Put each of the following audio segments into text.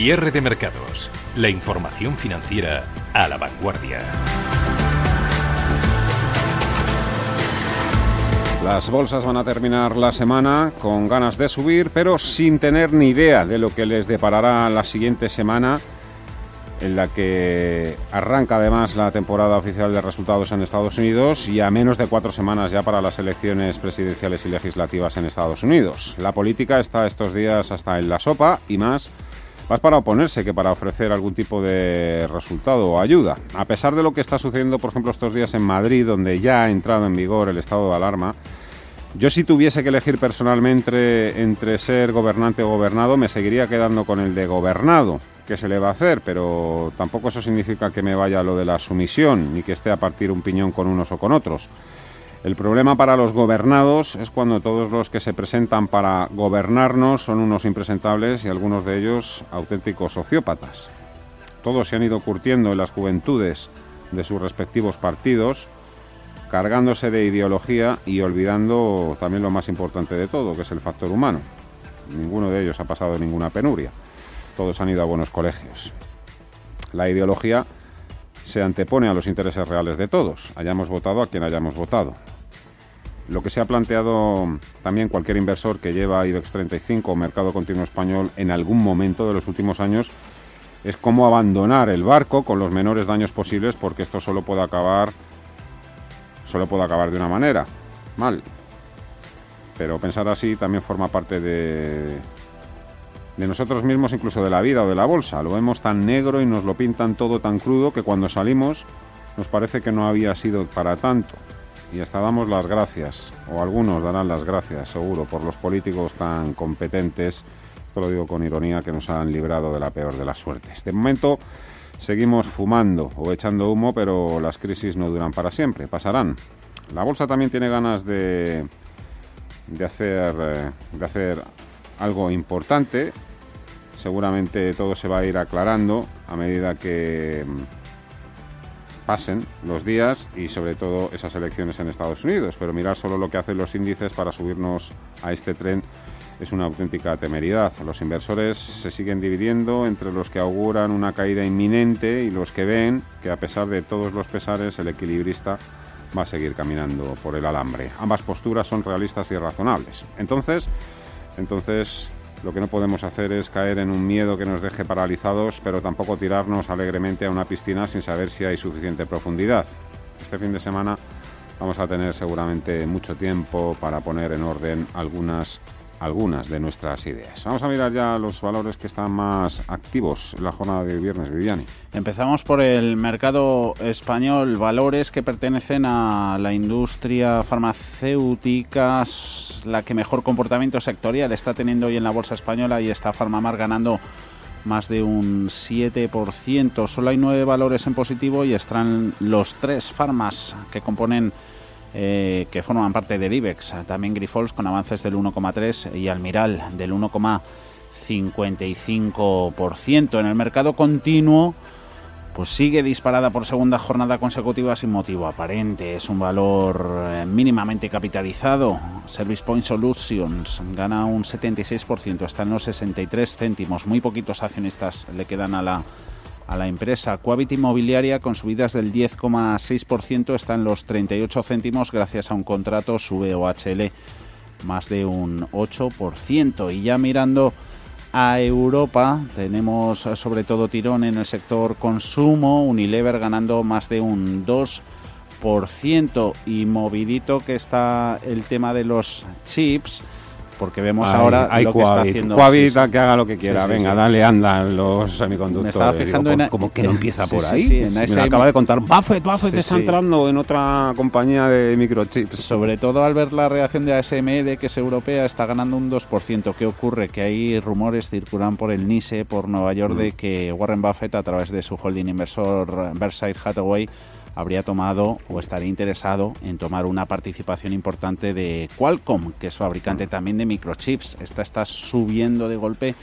Cierre de mercados. La información financiera a la vanguardia. Las bolsas van a terminar la semana con ganas de subir, pero sin tener ni idea de lo que les deparará la siguiente semana, en la que arranca además la temporada oficial de resultados en Estados Unidos y a menos de cuatro semanas ya para las elecciones presidenciales y legislativas en Estados Unidos. La política está estos días hasta en la sopa y más más para oponerse que para ofrecer algún tipo de resultado o ayuda. A pesar de lo que está sucediendo, por ejemplo, estos días en Madrid, donde ya ha entrado en vigor el estado de alarma, yo si tuviese que elegir personalmente entre ser gobernante o gobernado, me seguiría quedando con el de gobernado. ¿Qué se le va a hacer? Pero tampoco eso significa que me vaya lo de la sumisión, ni que esté a partir un piñón con unos o con otros. El problema para los gobernados es cuando todos los que se presentan para gobernarnos son unos impresentables y algunos de ellos auténticos sociópatas. Todos se han ido curtiendo en las juventudes de sus respectivos partidos, cargándose de ideología y olvidando también lo más importante de todo, que es el factor humano. Ninguno de ellos ha pasado ninguna penuria. Todos han ido a buenos colegios. La ideología se antepone a los intereses reales de todos, hayamos votado a quien hayamos votado. Lo que se ha planteado también cualquier inversor que lleva IBEX 35 o Mercado Continuo Español en algún momento de los últimos años es cómo abandonar el barco con los menores daños posibles porque esto solo puede acabar solo puede acabar de una manera, mal. Pero pensar así también forma parte de, de nosotros mismos, incluso de la vida o de la bolsa. Lo vemos tan negro y nos lo pintan todo tan crudo que cuando salimos nos parece que no había sido para tanto. Y hasta damos las gracias, o algunos darán las gracias, seguro, por los políticos tan competentes, esto lo digo con ironía, que nos han librado de la peor de las suertes. De momento seguimos fumando o echando humo, pero las crisis no duran para siempre, pasarán. La bolsa también tiene ganas de, de, hacer, eh, de hacer algo importante seguramente todo se va a ir aclarando a medida que mm, pasen los días y sobre todo esas elecciones en Estados Unidos. Pero mirar solo lo que hacen los índices para subirnos a este tren es una auténtica temeridad. Los inversores se siguen dividiendo entre los que auguran una caída inminente y los que ven que a pesar de todos los pesares el equilibrista va a seguir caminando por el alambre. Ambas posturas son realistas y razonables. Entonces, entonces lo que no podemos hacer es caer en un miedo que nos deje paralizados, pero tampoco tirarnos alegremente a una piscina sin saber si hay suficiente profundidad. Este fin de semana vamos a tener seguramente mucho tiempo para poner en orden algunas algunas de nuestras ideas. Vamos a mirar ya los valores que están más activos en la jornada de viernes, Viviani. Empezamos por el mercado español, valores que pertenecen a la industria farmacéutica, la que mejor comportamiento sectorial está teniendo hoy en la bolsa española y está Farmamar ganando más de un 7%. Solo hay nueve valores en positivo y están los tres farmas que componen eh, que forman parte del IBEX. También Grifols con avances del 1,3 y Almiral del 1,55%. En el mercado continuo, pues sigue disparada por segunda jornada consecutiva sin motivo aparente. Es un valor eh, mínimamente capitalizado. Service Point Solutions gana un 76%, está en los 63 céntimos. Muy poquitos accionistas le quedan a la a la empresa. Coavit Inmobiliaria, con subidas del 10,6%, está en los 38 céntimos gracias a un contrato sube OHL más de un 8%. Y ya mirando a Europa, tenemos sobre todo tirón en el sector consumo, Unilever ganando más de un 2%. Y movidito que está el tema de los chips porque vemos ahora lo que está haciendo. Que haga lo que quiera. Venga, dale, anda los semiconductores. Me estaba fijando en. Como que no empieza por ahí. En Me acaba de contar. Buffett, Buffett está entrando en otra compañía de microchips. Sobre todo al ver la reacción de ASML, que es europea, está ganando un 2%. ¿Qué ocurre? Que hay rumores circulan por el NISE, por Nueva York, de mm. que Warren Buffett, a través de su holding inversor Berkshire Hathaway, habría tomado o estaría interesado en tomar una participación importante de Qualcomm, que es fabricante también de microchips. Esta está subiendo de golpe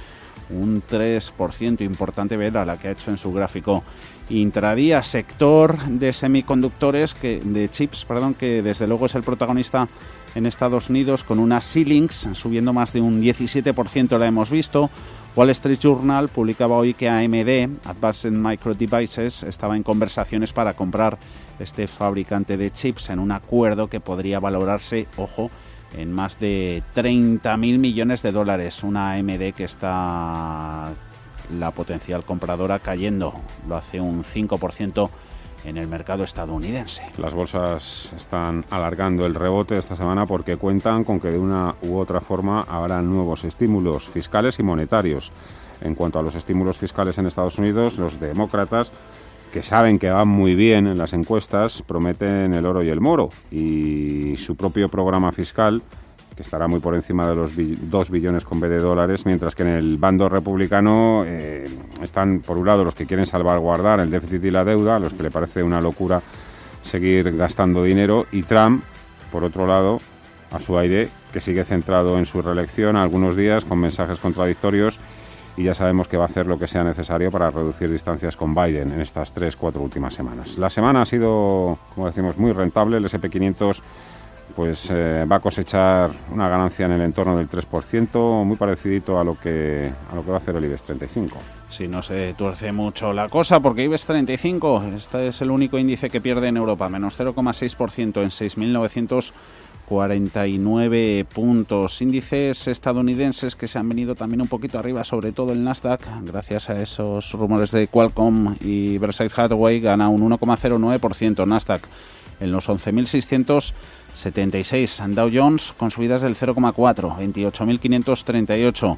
un 3%, importante vela la que ha hecho en su gráfico intradía, sector de semiconductores, que, de chips, perdón, que desde luego es el protagonista en Estados Unidos con una Xilinx subiendo más de un 17%, la hemos visto, Wall Street Journal publicaba hoy que AMD, Advanced Micro Devices, estaba en conversaciones para comprar este fabricante de chips en un acuerdo que podría valorarse, ojo, en más de 30.000 millones de dólares. Una AMD que está la potencial compradora cayendo, lo hace un 5% en el mercado estadounidense. Las bolsas están alargando el rebote esta semana porque cuentan con que de una u otra forma habrá nuevos estímulos fiscales y monetarios. En cuanto a los estímulos fiscales en Estados Unidos, los demócratas, que saben que van muy bien en las encuestas, prometen el oro y el moro. Y su propio programa fiscal que estará muy por encima de los 2 billones con B de dólares, mientras que en el bando republicano eh, están, por un lado, los que quieren salvaguardar el déficit y la deuda, a los que le parece una locura seguir gastando dinero, y Trump, por otro lado, a su aire, que sigue centrado en su reelección algunos días con mensajes contradictorios y ya sabemos que va a hacer lo que sea necesario para reducir distancias con Biden en estas tres, cuatro últimas semanas. La semana ha sido, como decimos, muy rentable. El SP500 pues eh, va a cosechar una ganancia en el entorno del 3%, muy parecidito a lo que a lo que va a hacer el IBEX 35. Si no se tuerce mucho la cosa, porque IBEX 35, este es el único índice que pierde en Europa, menos 0,6% en 6.949 puntos. Índices estadounidenses que se han venido también un poquito arriba, sobre todo el Nasdaq, gracias a esos rumores de Qualcomm y Berkshire Hathaway, gana un 1,09% Nasdaq en los 11.600 76. Dow Jones con subidas del 0,4, 28.538.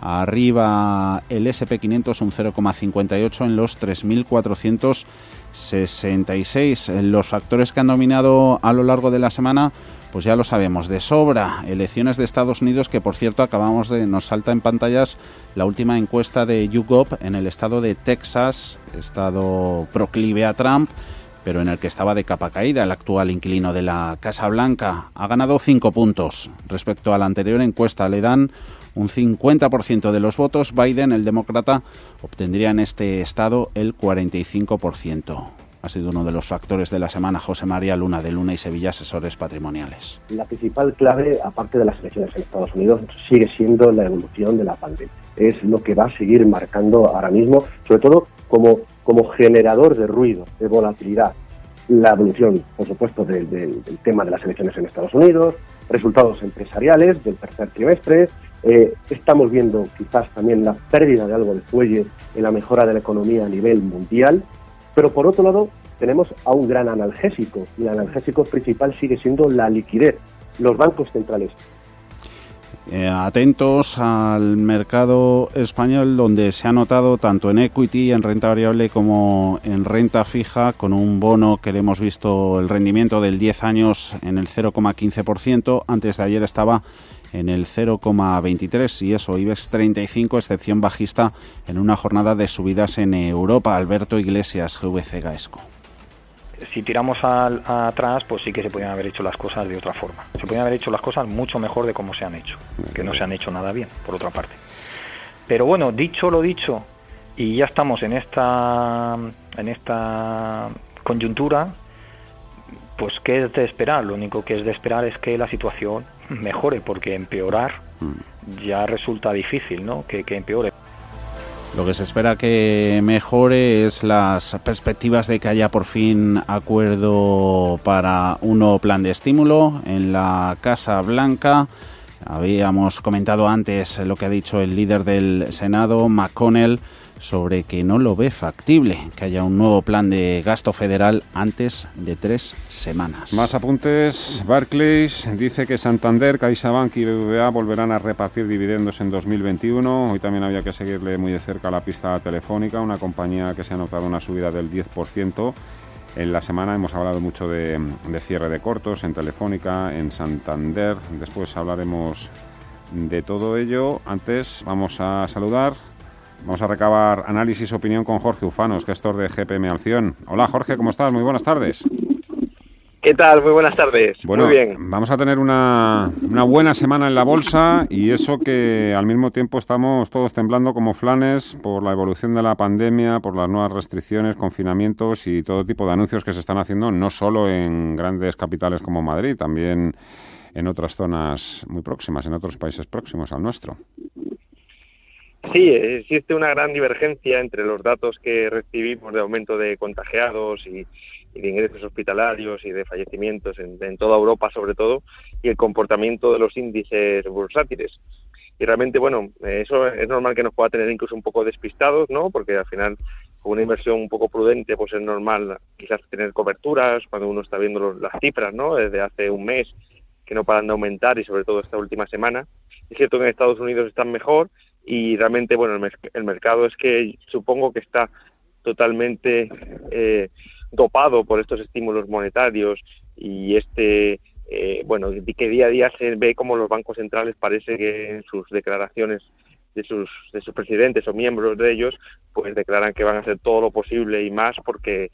Arriba el SP500 un 0,58 en los 3.466. Los factores que han dominado a lo largo de la semana, pues ya lo sabemos, de sobra. Elecciones de Estados Unidos, que por cierto acabamos de, nos salta en pantallas la última encuesta de YouGov en el estado de Texas, estado proclive a Trump pero en el que estaba de capa caída el actual inquilino de la Casa Blanca. Ha ganado cinco puntos. Respecto a la anterior encuesta, le dan un 50% de los votos. Biden, el demócrata, obtendría en este estado el 45%. Ha sido uno de los factores de la semana José María Luna de Luna y Sevilla Asesores Patrimoniales. La principal clave, aparte de las elecciones en Estados Unidos, sigue siendo la evolución de la pandemia. Es lo que va a seguir marcando ahora mismo, sobre todo como como generador de ruido, de volatilidad. La evolución, por supuesto, del, tema de las elecciones en Estados Unidos, resultados empresariales del tercer trimestre. Eh, estamos viendo quizás también la pérdida de algo de fuelle en la mejora de la economía a nivel mundial. Pero por otro lado, tenemos a un gran analgésico y el analgésico principal sigue siendo la liquidez. Los bancos centrales eh, atentos al mercado español donde se ha notado tanto en equity, en renta variable como en renta fija con un bono que le hemos visto el rendimiento del 10 años en el 0,15%. Antes de ayer estaba en el 0,23 y eso, IBEX 35, excepción bajista en una jornada de subidas en Europa. Alberto Iglesias, GVC Gaesco si tiramos al, atrás, pues sí que se podían haber hecho las cosas de otra forma. Se podían haber hecho las cosas mucho mejor de cómo se han hecho, que no se han hecho nada bien, por otra parte. Pero bueno, dicho lo dicho, y ya estamos en esta, en esta coyuntura, pues ¿qué es de esperar? Lo único que es de esperar es que la situación mejore, porque empeorar mm. ya resulta difícil, ¿no? Que, que empeore. Lo que se espera que mejore es las perspectivas de que haya por fin acuerdo para un plan de estímulo en la Casa Blanca. Habíamos comentado antes lo que ha dicho el líder del Senado, McConnell, sobre que no lo ve factible que haya un nuevo plan de gasto federal antes de tres semanas. Más apuntes. Barclays dice que Santander, CaixaBank y BBVA volverán a repartir dividendos en 2021. Hoy también había que seguirle muy de cerca la pista telefónica, una compañía que se ha notado una subida del 10%. En la semana hemos hablado mucho de, de cierre de cortos en Telefónica, en Santander. Después hablaremos de todo ello. Antes vamos a saludar Vamos a recabar análisis, opinión con Jorge Ufanos, gestor de GPM Alción. Hola Jorge, ¿cómo estás? Muy buenas tardes. ¿Qué tal? Muy buenas tardes. Bueno, Muy bien. vamos a tener una, una, buena semana en la bolsa y eso que al mismo tiempo estamos todos temblando como flanes por la evolución de la pandemia, por las nuevas restricciones, confinamientos y todo tipo de anuncios que se están haciendo, no solo en grandes capitales como Madrid, también en otras zonas muy próximas, en otros países próximos al nuestro. Sí, existe una gran divergencia entre los datos que recibimos de aumento de contagiados y, de ingresos hospitalarios y de fallecimientos en, toda Europa sobre todo y el comportamiento de los índices bursátiles. Y realmente, bueno, eso es normal que nos pueda tener incluso un poco despistados, ¿no? Porque al final con una inversión un poco prudente, pues es normal quizás tener coberturas cuando uno está viendo las cifras, ¿no? Desde hace un mes que no paran de aumentar y sobre todo esta última semana. Es cierto que en Estados Unidos están mejor y realmente, bueno, el, mercado es que supongo que está totalmente eh, dopado por estos estímulos monetarios y este, eh, bueno, que día a día se ve como los bancos centrales parece que en sus declaraciones de sus, de sus presidentes o miembros de ellos, pues declaran que van a hacer todo lo posible y más porque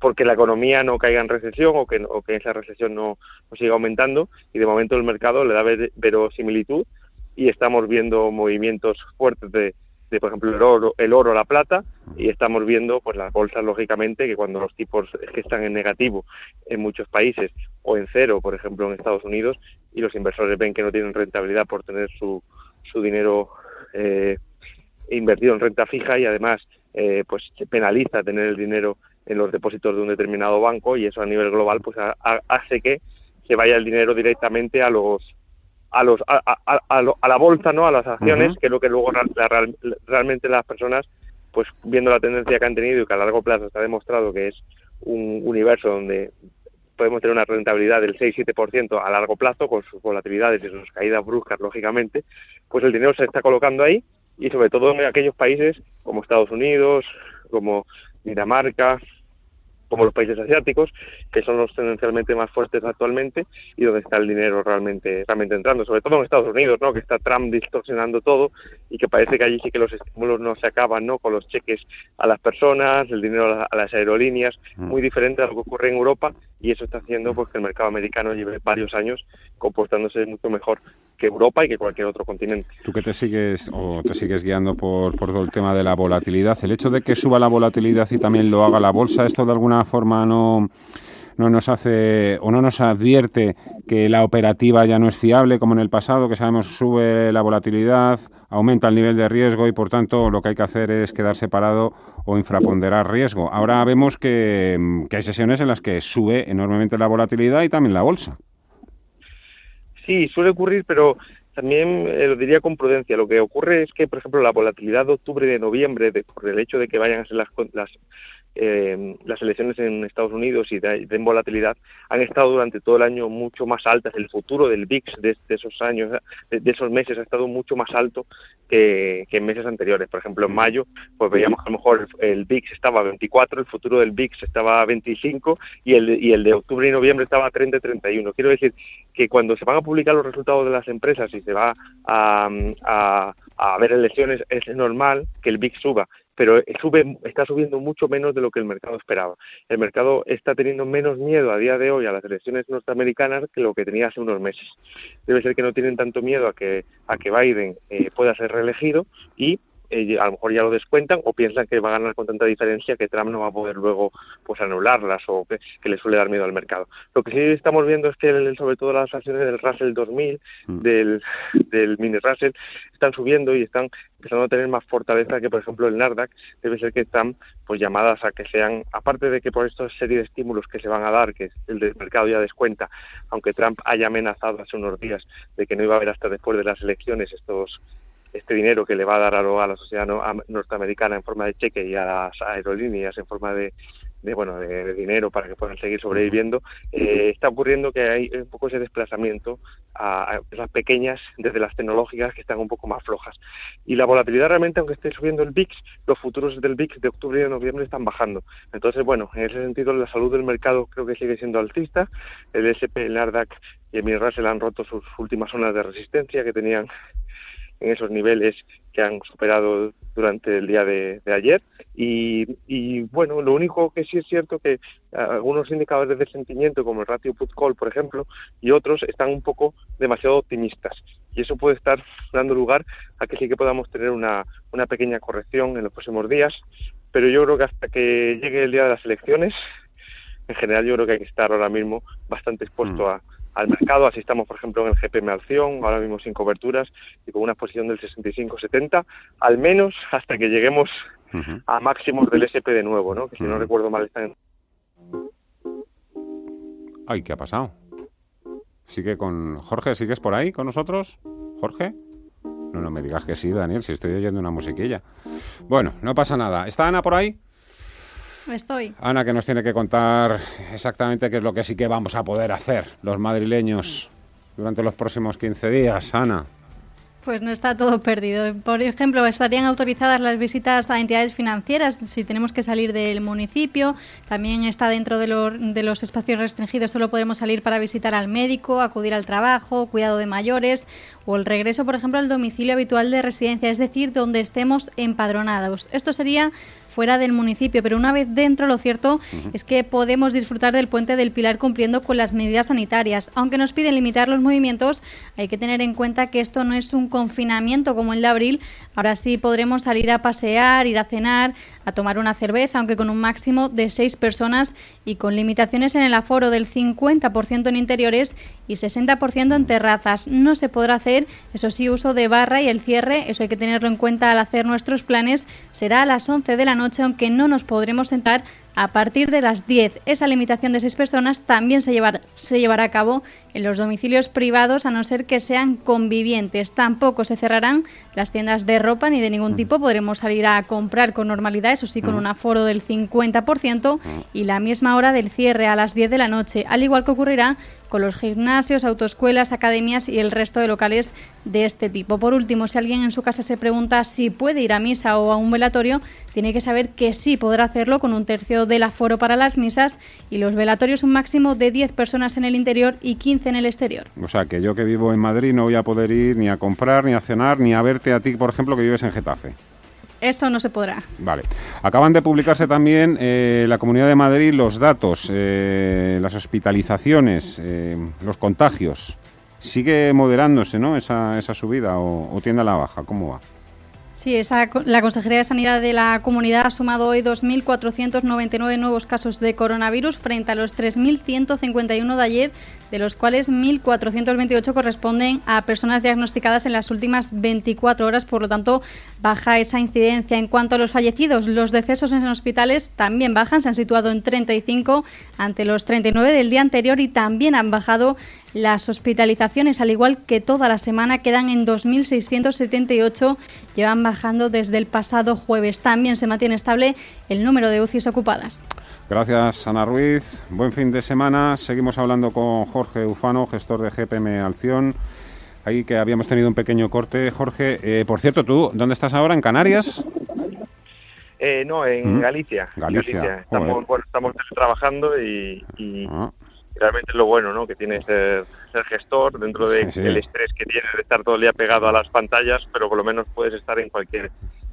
porque la economía no caiga en recesión o que, o que esa recesión no, siga aumentando y de momento el mercado le da verosimilitud y estamos viendo movimientos fuertes de, de por ejemplo el oro, el oro, la plata y estamos viendo pues las bolsas lógicamente que cuando los tipos están en negativo en muchos países o en cero por ejemplo en Estados Unidos y los inversores ven que no tienen rentabilidad por tener su, su dinero eh, invertido en renta fija y además eh, pues se penaliza tener el dinero en los depósitos de un determinado banco y eso a nivel global pues hace que se vaya el dinero directamente a los a los a, a, la bolsa no a las acciones que es lo que luego realmente las personas pues viendo la tendencia que han tenido y que a largo plazo está demostrado que es un universo donde podemos tener una rentabilidad del 6-7% a largo plazo con sus volatilidades y sus caídas bruscas lógicamente pues el dinero se está colocando ahí y sobre todo en aquellos países como Estados Unidos como Dinamarca como los países asiáticos, que son los tendencialmente más fuertes actualmente y donde está el dinero realmente, realmente entrando, sobre todo en Estados Unidos, ¿no? que está Trump distorsionando todo y que parece que allí sí que los estímulos no se acaban ¿no? con los cheques a las personas, el dinero a las aerolíneas, mm. muy diferente a lo que ocurre en Europa y eso está haciendo pues, que el mercado americano lleve varios años comportándose mucho mejor que Europa y que cualquier otro continente. Tú que te sigues o te sigues guiando por, por todo el tema de la volatilidad, el hecho de que suba la volatilidad y también lo haga la bolsa, ¿esto de alguna forma no, no nos hace o no nos advierte que la operativa ya no es fiable como en el pasado, que sabemos sube la volatilidad, aumenta el nivel de riesgo y por tanto lo que hay que hacer es quedar separado o infraponderar riesgo. Ahora vemos que, que hay sesiones en las que sube enormemente la volatilidad y también la bolsa. Sí, suele ocurrir, pero también eh, lo diría con prudencia. Lo que ocurre es que, por ejemplo, la volatilidad de octubre y de noviembre, por el hecho de que vayan a ser las, las eh, las elecciones en Estados Unidos y de, volatilidad han estado durante todo el año mucho más altas. El futuro del VIX de, esos años, de, esos meses, ha estado mucho más alto que, en meses anteriores. Por ejemplo, en mayo, pues veíamos que a lo mejor el, VIX estaba a 24, el futuro del VIX estaba a 25 y el, y el de octubre y noviembre estaba a 30 31. Quiero decir que cuando se van a publicar los resultados de las empresas y se va a, a, a ver elecciones, es normal que el VIX suba pero sube, está subiendo mucho menos de lo que el mercado esperaba. El mercado está teniendo menos miedo a día de hoy a las elecciones norteamericanas que lo que tenía hace unos meses. Debe ser que no tienen tanto miedo a que, a que Biden eh, pueda ser reelegido y eh, a lo mejor ya lo descuentan o piensan que va a ganar con tanta diferencia que Trump no va a poder luego pues anularlas o que, le suele dar miedo al mercado. Lo que sí estamos viendo es que sobre todo las acciones del Russell 2000, mm. del, del mini Russell, están subiendo y están empezando a tener más fortaleza que por ejemplo el Nasdaq. Debe ser que están pues llamadas a que sean, aparte de que por esta serie de estímulos que se van a dar, que el del mercado ya descuenta, aunque Trump haya amenazado hace unos días de que no iba a haber hasta después de las elecciones estos este dinero que le va a dar a, a la sociedad norteamericana en forma de cheque y a las aerolíneas en forma de, bueno de, dinero para que puedan seguir sobreviviendo eh, está ocurriendo que hay un poco ese desplazamiento a, las pequeñas desde las tecnológicas que están un poco más flojas. Y la volatilidad realmente aunque esté subiendo el VIX los futuros del VIX de octubre y de noviembre están bajando. Entonces bueno en ese sentido la salud del mercado creo que sigue siendo alcista el SP el Nasdaq y el Russell han roto sus últimas zonas de resistencia que tenían en esos niveles que han superado durante el día de, ayer. Y, bueno, lo único que sí es cierto que algunos indicadores de sentimiento, como el ratio put call, por ejemplo, y otros, están un poco demasiado optimistas. Y eso puede estar dando lugar a que sí que podamos tener una, una pequeña corrección en los próximos días. Pero yo creo que hasta que llegue el día de las elecciones, en general yo creo que hay que estar ahora mismo bastante expuesto mm. a al mercado. Así estamos, por ejemplo, en el GPM Acción, ahora mismo sin coberturas y con una posición del 65-70, al menos hasta que lleguemos a máximos del SP de nuevo, ¿no? que si no recuerdo mal está en... Ay, ¿qué ha pasado? ¿Sigue con... Jorge, ¿sigues por ahí con nosotros? ¿Jorge? No, no me digas que sí, Daniel, si estoy oyendo una musiquilla. Bueno, no pasa nada. ¿Está Ana por ahí? Estoy. Ana, que nos tiene que contar exactamente qué es lo que sí que vamos a poder hacer los madrileños durante los próximos 15 días. Ana. Pues no está todo perdido. Por ejemplo, estarían autorizadas las visitas a entidades financieras si tenemos que salir del municipio. También está dentro de, de, los espacios restringidos, solo podemos salir para visitar al médico, acudir al trabajo, cuidado de mayores o el regreso, por ejemplo, al domicilio habitual de residencia, es decir, donde estemos empadronados. Esto sería fuera del municipio, pero una vez dentro lo cierto es que podemos disfrutar del puente del Pilar cumpliendo con las medidas sanitarias. Aunque nos piden limitar los movimientos, hay que tener en cuenta que esto no es un confinamiento como el de abril. Ahora sí podremos salir a pasear, ir a cenar, a tomar una cerveza, aunque con un máximo de seis personas y con limitaciones en el aforo del 50% en interiores y 60% en terrazas. No se podrá hacer, eso sí, uso de barra y el cierre, eso hay que tenerlo en cuenta al hacer nuestros planes, será a las 11 de la noche aunque no nos podremos sentar a partir de las 10. Esa limitación de seis personas también se, se llevará a cabo en los domicilios privados, a no ser que sean convivientes. Tampoco se cerrarán las tiendas de ropa ni de ningún tipo. Podremos salir a comprar con normalidad, eso sí, con un aforo del 50% y la misma hora del cierre a las 10 de la noche, al igual que ocurrirá con los gimnasios, autoescuelas, academias y el resto de locales de este tipo. Por último, si alguien en su casa se pregunta si puede ir a misa o a un velatorio, tiene que saber que sí podrá hacerlo con un tercio del aforo para las misas y los velatorios un máximo de 10 personas en el interior y 15 en el exterior. O sea, que yo que vivo en Madrid no voy a poder ir ni a comprar, ni a cenar, ni a verte a ti, por ejemplo, que vives en Getafe. Eso no se podrá. Vale. Acaban de publicarse también eh, la Comunidad de Madrid los datos, eh, las hospitalizaciones, eh, los contagios. ¿Sigue moderándose ¿no? esa, esa subida o, o tiende a la baja? ¿Cómo va? Sí, esa, la Consejería de Sanidad de la Comunidad ha sumado hoy 2.499 nuevos casos de coronavirus frente a los 3.151 de ayer, de los cuales 1.428 corresponden a personas diagnosticadas en las últimas 24 horas. Por lo tanto, baja esa incidencia. En cuanto a los fallecidos, los decesos en hospitales también bajan, se han situado en 35 ante los 39 del día anterior y también han bajado las hospitalizaciones, al igual que toda la semana, quedan en 2.678, llevan bajando desde el pasado jueves. También se mantiene estable el número de UCIs ocupadas. Gracias, Ana Ruiz. Buen fin de semana. Seguimos hablando con Jorge Ufano, gestor de GPM Alción. Ahí que habíamos tenido un pequeño corte. Jorge, eh, por cierto, ¿tú dónde estás ahora? ¿En Canarias? Eh, no, en ¿Mm? Galicia. Galicia. Estamos, estamos, trabajando y, ah realmente es lo bueno ¿no? que tiene ser, ser gestor dentro del de estrés que tiene de estar todo el día pegado a las pantallas, pero por lo menos puedes estar en cualquier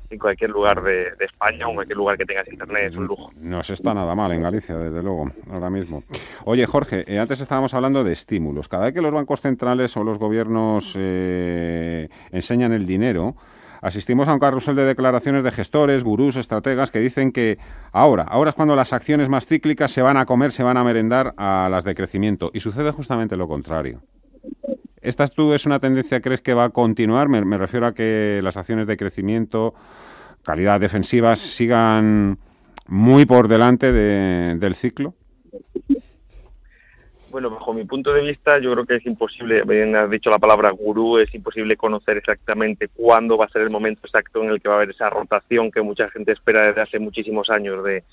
en cualquier lugar de, España o en cualquier lugar que tengas internet, es un lujo. No se está nada mal en Galicia, desde luego, ahora mismo. Oye, Jorge, eh, antes estábamos hablando de estímulos. Cada vez que los bancos centrales o los gobiernos eh, enseñan el dinero, asistimos a un carrusel de declaraciones de gestores, gurús, estrategas que dicen que ahora, ahora es cuando las acciones más cíclicas se van a comer, se van a merendar a las de crecimiento. Y sucede justamente lo contrario. ¿Esta tú es una tendencia, crees que va a continuar? Me, refiero a que las acciones de crecimiento, calidad defensivas, sigan muy por delante del ciclo. Bueno, bajo mi punto de vista, yo creo que es imposible, bien has dicho la palabra gurú, es imposible conocer exactamente cuándo va a ser el momento exacto en el que va a haber esa rotación que mucha gente espera desde hace muchísimos años de,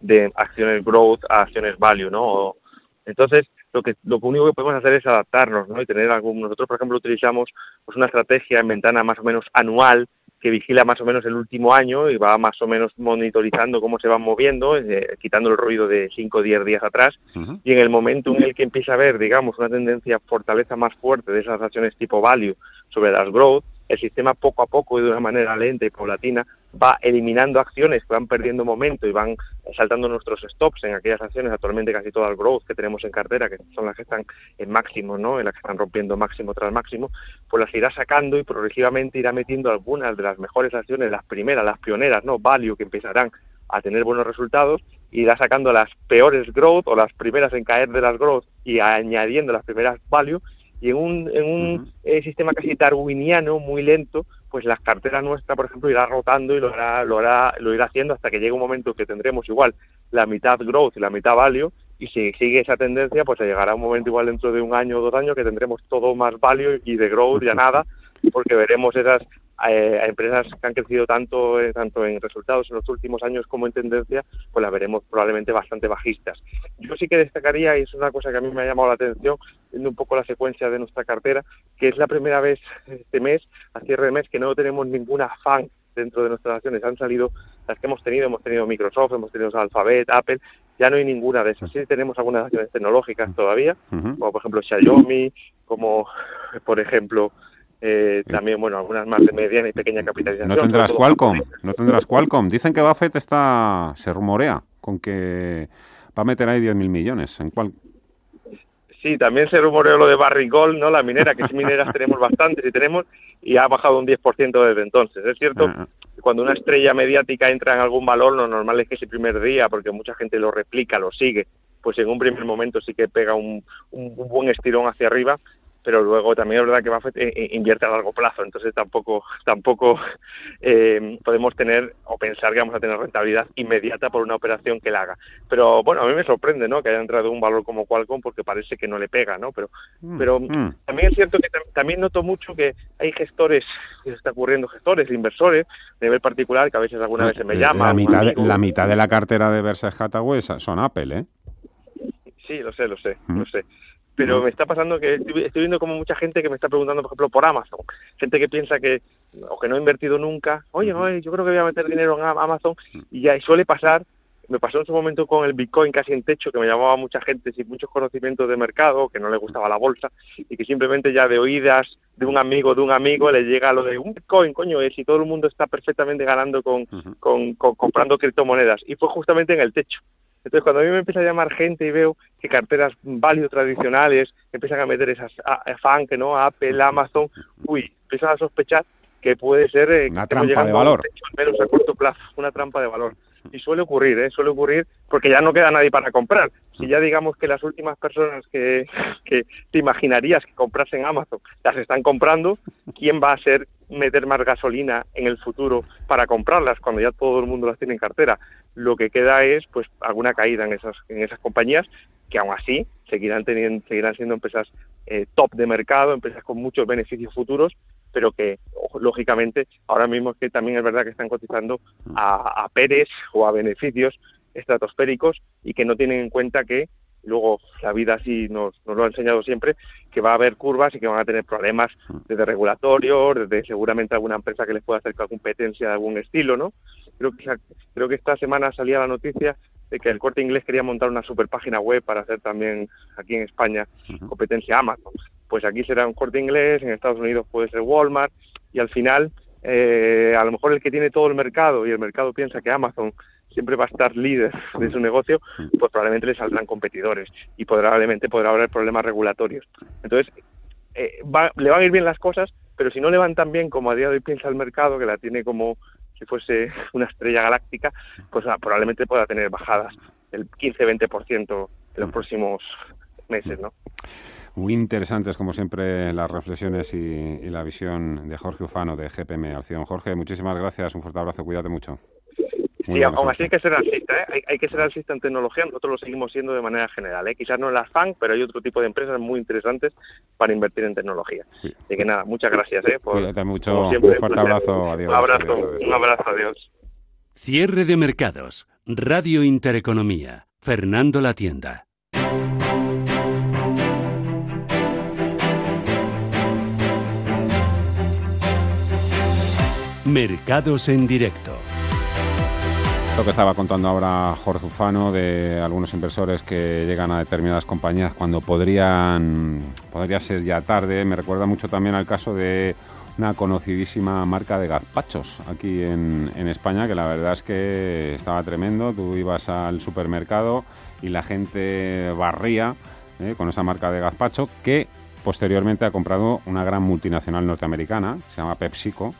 de acciones growth a acciones value, ¿no? Entonces, lo que lo único que podemos hacer es adaptarnos, ¿no? Y tener algún nosotros, por ejemplo, utilizamos pues una estrategia en ventana más o menos anual que vigila más o menos el último año y va más o menos monitorizando cómo se van moviendo, eh, quitando el ruido de 5 o 10 días atrás, y en el momento en el que empieza a haber, digamos, una tendencia fortaleza más fuerte de esas acciones tipo value sobre las growth, el sistema poco a poco y de una manera lenta y paulatina va eliminando acciones que van perdiendo momento y van saltando nuestros stops en aquellas acciones, actualmente casi todas el growth que tenemos en cartera, que son las que están en máximo, ¿no? en las que están rompiendo máximo tras máximo, pues las irá sacando y progresivamente irá metiendo algunas de las mejores acciones, las primeras, las pioneras, ¿no? value, que empezarán a tener buenos resultados irá sacando las peores growth o las primeras en caer de las growth y añadiendo las primeras value y en un, en un eh, sistema casi darwiniano muy lento pues las carteras nuestras por ejemplo irá rotando y lo hará, lo hará lo irá haciendo hasta que llegue un momento que tendremos igual la mitad growth y la mitad value y si sigue esa tendencia pues llegará un momento igual dentro de un año o dos años que tendremos todo más value y de growth ya nada porque veremos esas eh, empresas que han crecido tanto eh, tanto en resultados en los últimos años como en tendencia, pues las veremos probablemente bastante bajistas. Yo sí que destacaría, y es una cosa que a mí me ha llamado la atención, viendo un poco la secuencia de nuestra cartera, que es la primera vez este mes, a cierre de mes, que no tenemos ninguna fan dentro de nuestras acciones. Han salido las que hemos tenido, hemos tenido Microsoft, hemos tenido Alphabet, Apple, ya no hay ninguna de esas. Sí tenemos algunas acciones tecnológicas todavía, como por ejemplo Xiaomi, como por ejemplo eh, también, bueno, algunas más de mediana y pequeña capitalización. No tendrás Qualcomm, no tendrás Qualcomm. Dicen que Buffett está, se rumorea con que va a meter ahí 10.000 millones. ¿En cuál? Sí, también se rumoreó lo de Barry Gold, ¿no? La minera, que si mineras tenemos bastantes y tenemos, y ha bajado un 10% desde entonces. Es cierto ah, ah. que cuando una estrella mediática entra en algún valor, lo normal es que ese primer día, porque mucha gente lo replica, lo sigue, pues en un primer momento sí que pega un, un buen estirón hacia arriba, pero luego también es verdad que Buffett eh, eh, invierte a largo plazo, entonces tampoco tampoco eh, podemos tener o pensar que vamos a tener rentabilidad inmediata por una operación que la haga. Pero bueno, a mí me sorprende, ¿no? Que haya entrado un valor como Qualcomm porque parece que no le pega, ¿no? Pero mm, pero mm. también es cierto que también noto mucho que hay gestores, que se está ocurriendo gestores, inversores a nivel particular que a veces alguna vez se me llama. La mitad, de, la mitad de la cartera de Berkshire Hathaway son Apple, ¿eh? Sí, lo sé, lo sé, mm. lo sé pero me está pasando que estoy, viendo como mucha gente que me está preguntando, por ejemplo, por Amazon. Gente que piensa que, o que no ha invertido nunca, oye, oye, yo creo que voy a meter dinero en Amazon, y ya suele pasar, me pasó en su momento con el Bitcoin casi en techo, que me llamaba mucha gente sin muchos conocimientos de mercado, que no le gustaba la bolsa, y que simplemente ya de oídas de un amigo de un amigo le llega lo de un Bitcoin, coño, es si todo el mundo está perfectamente ganando con, con comprando criptomonedas. Y fue justamente en el techo. Entonces, cuando a mí me empieza a llamar gente y veo que carteras value tradicionales empiezan a meter esas a, Funk, ¿no? Apple, Amazon, uy, empiezan a sospechar que puede ser eh, una trampa de valor. al menos a corto plazo, una trampa de valor. Y suele ocurrir, ¿eh? Suele ocurrir porque ya no queda nadie para comprar. Si ya digamos que las últimas personas que, que te imaginarías que comprasen Amazon las están comprando, ¿quién va a ser meter más gasolina en el futuro para comprarlas cuando ya todo el mundo las tiene en cartera? lo que queda es pues alguna caída en esas, en esas compañías que aún así seguirán, teniendo, seguirán siendo empresas eh, top de mercado, empresas con muchos beneficios futuros, pero que lógicamente ahora mismo es que también es verdad que están cotizando a, a PERES o a beneficios estratosféricos y que no tienen en cuenta que luego la vida sí nos, nos, lo ha enseñado siempre, que va a haber curvas y que van a tener problemas desde regulatorios, desde seguramente alguna empresa que les pueda hacer competencia de algún estilo, ¿no? Creo que, creo que esta semana salía la noticia de que el corte inglés quería montar una super página web para hacer también aquí en España competencia Amazon. Pues aquí será un corte inglés, en Estados Unidos puede ser Walmart, y al final, eh, a lo mejor el que tiene todo el mercado y el mercado piensa que Amazon siempre va a estar líder de su negocio, pues probablemente le saldrán competidores y probablemente podrá haber problemas regulatorios. Entonces, eh, le van a ir bien las cosas, pero si no le van tan bien como a día de hoy piensa el mercado, que la tiene como si fuese una estrella galáctica, pues ah, probablemente pueda tener bajadas del 15-20% en los próximos meses, ¿no? Muy interesantes, como siempre, las reflexiones y, la visión de Jorge Ufano de GPM Acción. Jorge, muchísimas gracias, un fuerte abrazo, cuídate mucho. Sí, aún así hay que ser alcista, ¿eh? hay, que ser alcista en tecnología, nosotros lo seguimos siendo de manera general. ¿eh? Quizás no en las FAN, pero hay otro tipo de empresas muy interesantes para invertir en tecnología. Así que nada, muchas gracias. ¿eh? Cuídate mucho, un fuerte abrazo, adiós. Un abrazo, un abrazo, adiós. Cierre de mercados, Radio Intereconomía, Fernando La Tienda. Mercados en directo. Lo que estaba contando ahora Jorge Ufano de algunos inversores que llegan a determinadas compañías cuando podrían podría ser ya tarde, me recuerda mucho también al caso de una conocidísima marca de gazpachos aquí en, España, que la verdad es que estaba tremendo. Tú ibas al supermercado y la gente barría eh, con esa marca de gazpacho que posteriormente ha comprado una gran multinacional norteamericana, se llama PepsiCo.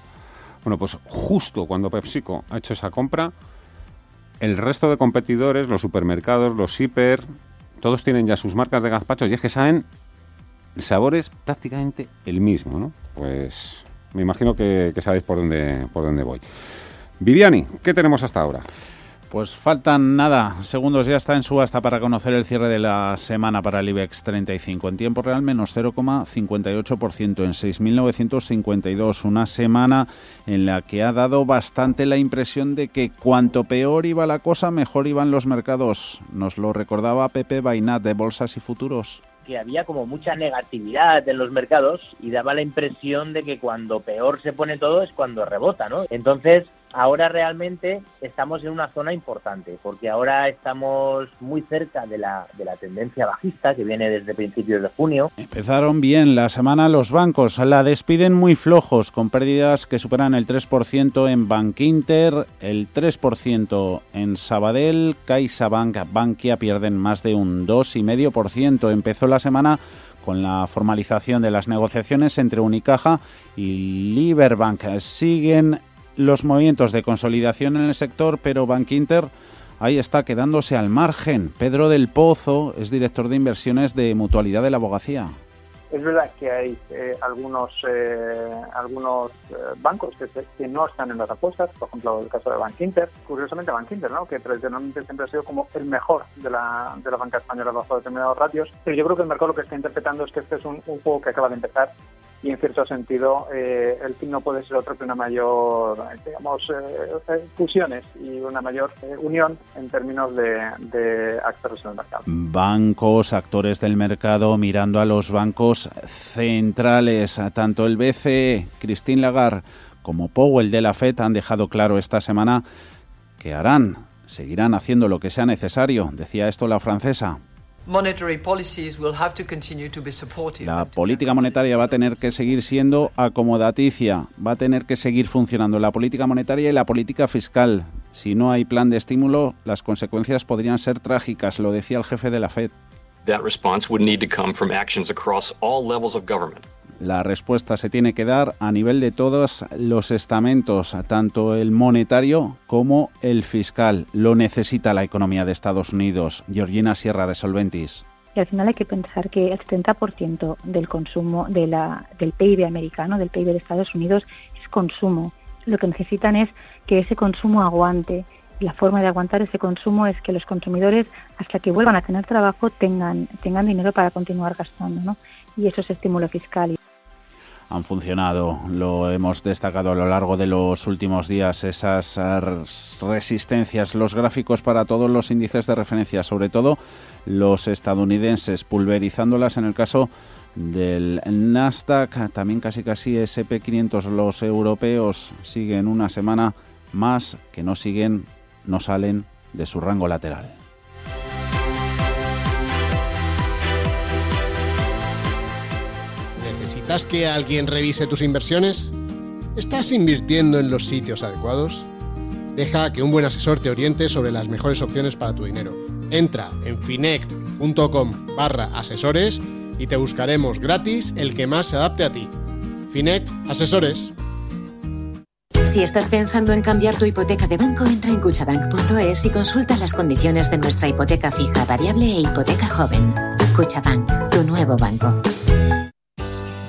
Bueno, pues justo cuando PepsiCo ha hecho esa compra, el resto de competidores, los supermercados, los hiper, todos tienen ya sus marcas de gazpacho y es que saben, el sabor es prácticamente el mismo, ¿no? Pues me imagino que, sabéis por dónde, por dónde voy. Viviani, ¿qué tenemos hasta ahora? Pues faltan nada, segundos ya está en subasta para conocer el cierre de la semana para el IBEX 35. En tiempo real menos 0,58% en 6.952. Una semana en la que ha dado bastante la impresión de que cuanto peor iba la cosa, mejor iban los mercados. Nos lo recordaba Pepe Bainat de Bolsas y Futuros que había como mucha negatividad en los mercados y daba la impresión de que cuando peor se pone todo es cuando rebota, ¿no? Entonces, ahora realmente estamos en una zona importante, porque ahora estamos muy cerca de la, de la tendencia bajista que viene desde principios de junio. Empezaron bien la semana los bancos, la despiden muy flojos, con pérdidas que superan el 3% en Bankinter, el 3% en Sabadell, CaixaBank, Bankia pierden más de un 2,5%. Empezó la semana con la formalización de las negociaciones entre Unicaja y Liberbank. Siguen los movimientos de consolidación en el sector, pero Bankinter ahí está quedándose al margen. Pedro del Pozo es director de inversiones de Mutualidad de la Abogacía. Es verdad que hay eh, algunos eh, algunos eh, bancos que, no están en las apuestas, por ejemplo el caso de Bankinter, curiosamente Bankinter, ¿no? que tradicionalmente siempre ha sido como el mejor de la, de la banca española bajo determinados ratios, pero yo creo que el mercado lo que está interpretando es que este es un juego que acaba de empezar y en cierto sentido eh, el fin no puede ser otro que una mayor, digamos, eh, eh, fusiones y una mayor unión en términos de, de actores en el mercado. Bancos, actores del mercado, mirando a los bancos centrales, tanto el BCE, Christine Lagarde, como Powell de la FED han dejado claro esta semana que harán, seguirán haciendo lo que sea necesario, decía esto la francesa, la política monetaria va a tener que seguir siendo acomodaticia, va a tener que seguir funcionando la política monetaria y la política fiscal. Si no hay plan de estímulo, las consecuencias podrían ser trágicas, lo decía el jefe de la Fed. That response would need to come from actions across all levels of government. La respuesta se tiene que dar a nivel de todos los estamentos, tanto el monetario como el fiscal. Lo necesita la economía de Estados Unidos. Georgina Sierra de Solventis. Y al final hay que pensar que el 70% del consumo de la, del PIB americano, del PIB de Estados Unidos, es consumo. Lo que necesitan es que ese consumo aguante. La forma de aguantar ese consumo es que los consumidores, hasta que vuelvan a tener trabajo, tengan, tengan dinero para continuar gastando. ¿no? Y eso es estímulo fiscal han funcionado. Lo hemos destacado a lo largo de los últimos días, esas resistencias, los gráficos para todos los índices de referencia, sobre todo los estadounidenses, pulverizándolas en el caso del Nasdaq, también casi casi SP500, los europeos siguen una semana más que no siguen, no salen de su rango lateral. ¿Necesitas que alguien revise tus inversiones? ¿Estás invirtiendo en los sitios adecuados? Deja que un buen asesor te oriente sobre las mejores opciones para tu dinero. Entra en finect.com barra asesores y te buscaremos gratis el que más se adapte a ti. Finect Asesores. Si estás pensando en cambiar tu hipoteca de banco, entra en cuchabank.es y consulta las condiciones de nuestra hipoteca fija, variable e hipoteca joven. Cuchabank, tu nuevo banco.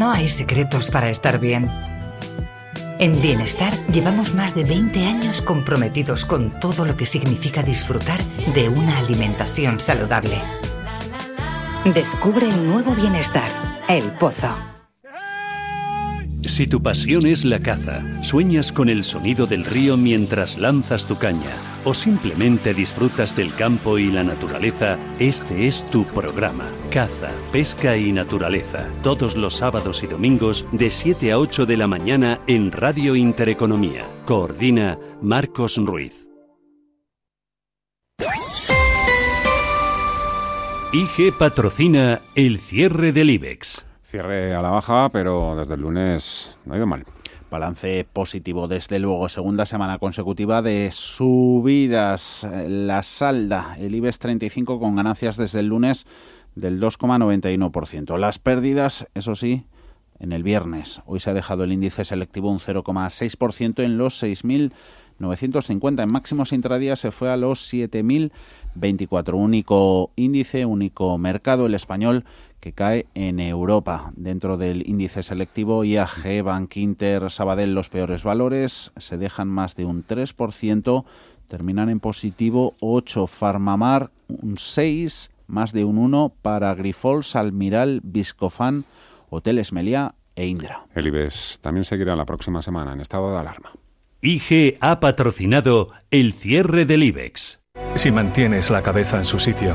No hay secretos para estar bien. En Bienestar llevamos más de 20 años comprometidos con todo lo que significa disfrutar de una alimentación saludable. Descubre el nuevo bienestar, El Pozo. Si tu pasión es la caza, sueñas con el sonido del río mientras lanzas tu caña o simplemente disfrutas del campo y la naturaleza, este es tu programa. Caza, pesca y naturaleza. Todos los sábados y domingos de 7 a 8 de la mañana en Radio Intereconomía. Coordina Marcos Ruiz. IG patrocina el cierre del IBEX. Cierre a la baja, pero desde el lunes no ha ido mal. Balance positivo, desde luego. Segunda semana consecutiva de subidas. La salda, el IBEX 35 con ganancias desde el lunes del 2,91%. Las pérdidas, eso sí, en el viernes. Hoy se ha dejado el índice selectivo un 0,6% en los 6.950. En máximos intradía se fue a los 7.024. Único índice, único mercado, el español que cae en Europa. Dentro del índice selectivo IAG, Bank Inter, Sabadell los peores valores, se dejan más de un 3%, terminan en positivo 8 Farmamar, un 6, más de un 1 para Grifols, Almiral, Viscofan, Hoteles Meliá e Indra. El IBEX también seguirá la próxima semana en estado de alarma. IG ha patrocinado el cierre del IBEX. Si mantienes la cabeza en su sitio,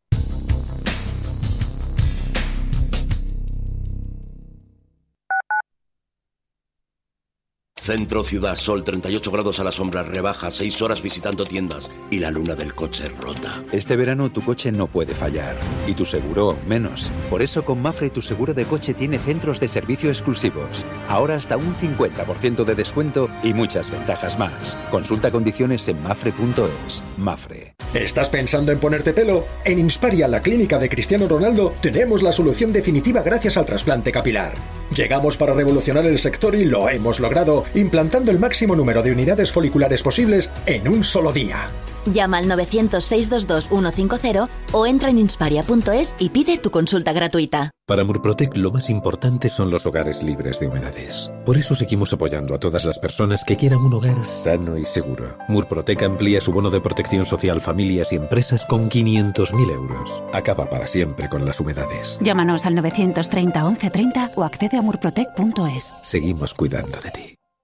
Centro Ciudad Sol, 38 grados a la sombra, rebaja, 6 horas visitando tiendas y la luna del coche rota. Este verano tu coche no puede fallar y tu seguro menos. Por eso con Mafre tu seguro de coche tiene centros de servicio exclusivos. Ahora hasta un 50% de descuento y muchas ventajas más. Consulta condiciones en mafre.es. Mafre. ¿Estás pensando en ponerte pelo? En Insparia, la clínica de Cristiano Ronaldo, tenemos la solución definitiva gracias al trasplante capilar. Llegamos para revolucionar el sector y lo hemos logrado implantando el máximo número de unidades foliculares posibles en un solo día. Llama al 900-622-150 o entra en insparia.es y pide tu consulta gratuita. Para Murprotec lo más importante son los hogares libres de humedades. Por eso seguimos apoyando a todas las personas que quieran un hogar sano y seguro. Murprotec amplía su bono de protección social familias y empresas con 500.000 euros. Acaba para siempre con las humedades. Llámanos al 930 1130 o accede a murprotec.es. Seguimos cuidando de ti.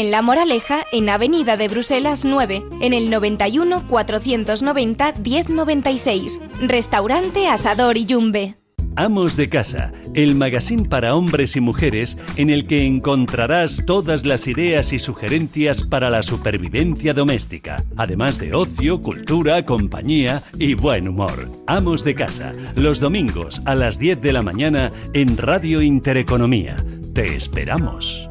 en La Moraleja, en Avenida de Bruselas 9, en el 91 490 1096. Restaurante Asador Iyumbe. Amos de Casa, el magazine para hombres y mujeres en el que encontrarás todas las ideas y sugerencias para la supervivencia doméstica, además de ocio, cultura, compañía y buen humor. Amos de Casa, los domingos a las 10 de la mañana en Radio Intereconomía. Te esperamos.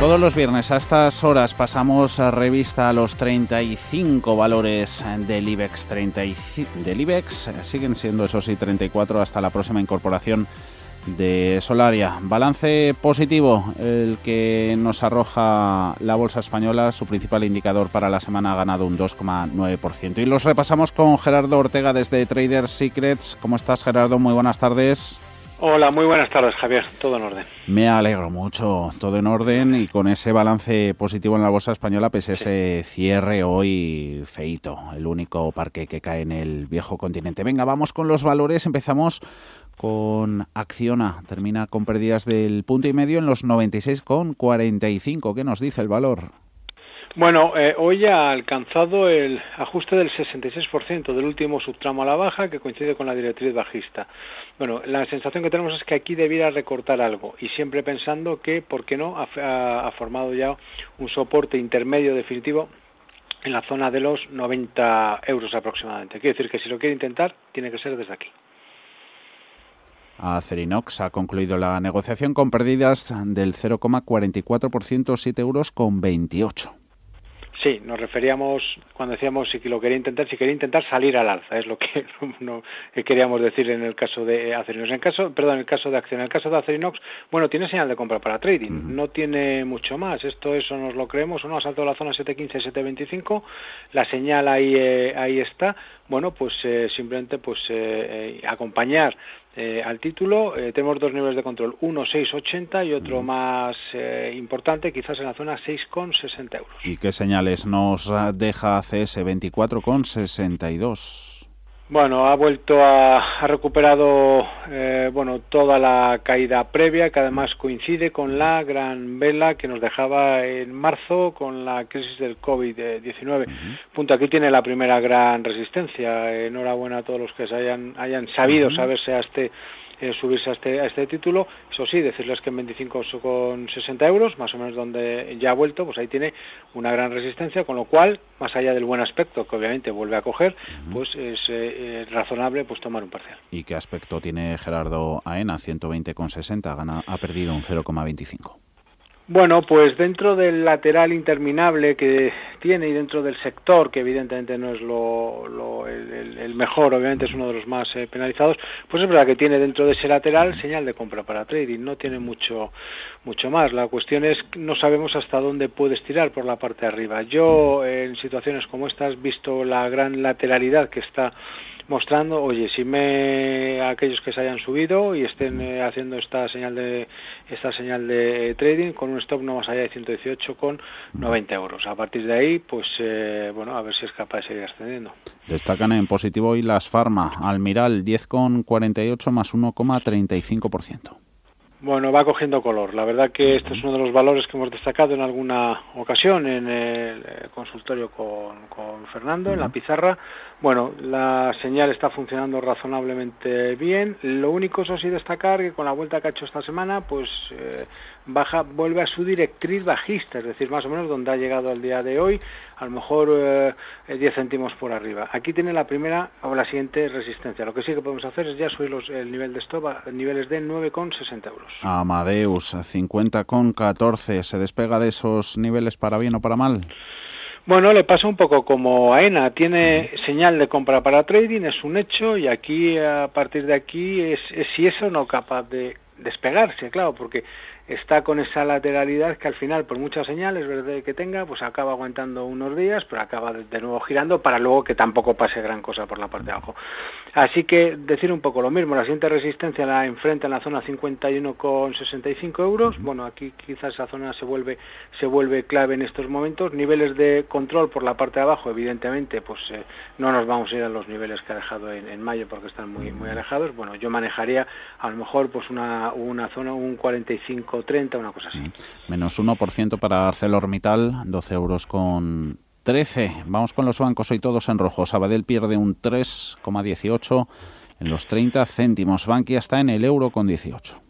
Todos los viernes a estas horas pasamos a revista a los 35 valores del IBEX 35 del IBEX siguen siendo esos sí 34 hasta la próxima incorporación de Solaria. Balance positivo, el que nos arroja la bolsa española, su principal indicador para la semana ha ganado un 2,9%. Y los repasamos con Gerardo Ortega desde Trader Secrets. ¿Cómo estás Gerardo? Muy buenas tardes. Hola, muy buenas tardes, Javier. Todo en orden. Me alegro mucho, todo en orden y con ese balance positivo en la bolsa española, pese ese cierre hoy feito, el único parque que cae en el viejo continente. Venga, vamos con los valores. Empezamos con Acciona. Termina con pérdidas del punto y medio en los 96,45. ¿Qué nos dice el valor? Bueno, eh, hoy ha alcanzado el ajuste del 66% del último subtramo a la baja, que coincide con la directriz bajista. Bueno, la sensación que tenemos es que aquí debiera recortar algo, y siempre pensando que, ¿por qué no?, ha, formado ya un soporte intermedio definitivo en la zona de los 90 euros aproximadamente. Quiere decir que si lo quiere intentar, tiene que ser desde aquí. Acerinox ha concluido la negociación con pérdidas del 0,44%, 7 euros con 28. Sí, nos referíamos cuando decíamos si lo quería intentar, si quería intentar salir al alza, es lo que, no, que queríamos decir en el caso de Acerinox. En caso, perdón, en el caso de Acción, en el caso de Acerinox, bueno, tiene señal de compra para trading, no tiene mucho más. Esto eso nos lo creemos, uno ha saltado la zona 715, 725, la señal ahí eh, ahí está. Bueno, pues eh, simplemente pues eh, acompañar eh, al título. Eh, tenemos dos niveles de control, uno 6,80 y otro más eh, importante, quizás en la zona 6,60 euros. ¿Y qué señales nos deja CS 24,62? Bueno, ha vuelto a ha recuperado eh, bueno toda la caída previa que además coincide con la gran vela que nos dejaba en marzo con la crisis del COVID-19. Punto aquí tiene la primera gran resistencia. Enhorabuena a todos los que se hayan hayan sabido saberse a este eh, subirse a este, a este título. Eso sí, decirles que en 25,60 euros, más o menos donde ya ha vuelto, pues ahí tiene una gran resistencia, con lo cual, más allá del buen aspecto que obviamente vuelve a coger, pues es eh, razonable pues tomar un parcial. ¿Y qué aspecto tiene Gerardo Aena? 120,60, gana, ha perdido un 0,25. Bueno, pues dentro del lateral interminable que tiene y dentro del sector, que evidentemente no es lo, el, mejor, obviamente es uno de los más eh, penalizados, pues es verdad que tiene dentro de ese lateral señal de compra para trading, no tiene mucho, mucho más. La cuestión es no sabemos hasta dónde puedes tirar por la parte de arriba. Yo en situaciones como estas, visto la gran lateralidad que está mostrando, oye, si me aquellos que se hayan subido y estén eh, haciendo esta señal de esta señal de trading con un stop no más allá de 118 con 90 euros. A partir de ahí, pues eh, bueno, a ver si es capaz de seguir ascendiendo. Destacan en positivo hoy las Pharma, Almiral 10,48 más 1,35%. Bueno, va cogiendo color. La verdad que este es uno de los valores que hemos destacado en alguna ocasión en el eh, consultorio con, con Fernando, en la pizarra. Bueno, la señal está funcionando razonablemente bien. Lo único, eso sí, destacar que con la vuelta que ha hecho esta semana, pues eh, baja, vuelve a su directriz bajista, es decir, más o menos donde ha llegado al día de hoy, a lo mejor eh, 10 céntimos por arriba. Aquí tiene la primera o la siguiente resistencia. Lo que sí que podemos hacer es ya subir los, el nivel de stop a niveles de 9,60 euros. Amadeus, 50,14. ¿Se despega de esos niveles para bien o para mal? Bueno, le pasa un poco como a ENA, tiene señal de compra para trading, es un hecho, y aquí, a partir de aquí, es, es si eso no capaz de despegarse, claro, porque está con esa lateralidad que al final, por muchas señales ¿verdad? que tenga, pues acaba aguantando unos días, pero acaba de nuevo girando para luego que tampoco pase gran cosa por la parte de abajo. Así que decir un poco lo mismo, la siguiente resistencia la enfrenta en la zona 51,65 euros. Bueno, aquí quizás esa zona se vuelve se vuelve clave en estos momentos. Niveles de control por la parte de abajo, evidentemente, pues eh, no nos vamos a ir a los niveles que ha dejado en, en, mayo porque están muy muy alejados. Bueno, yo manejaría a lo mejor pues una, una zona un 45 30, una cosa así. Menos 1% para ArcelorMittal, 12 euros con 13. Vamos con los bancos hoy todos en rojo. Sabadell pierde un 3,18 en los 30 céntimos. Bankia está en el euro con 18.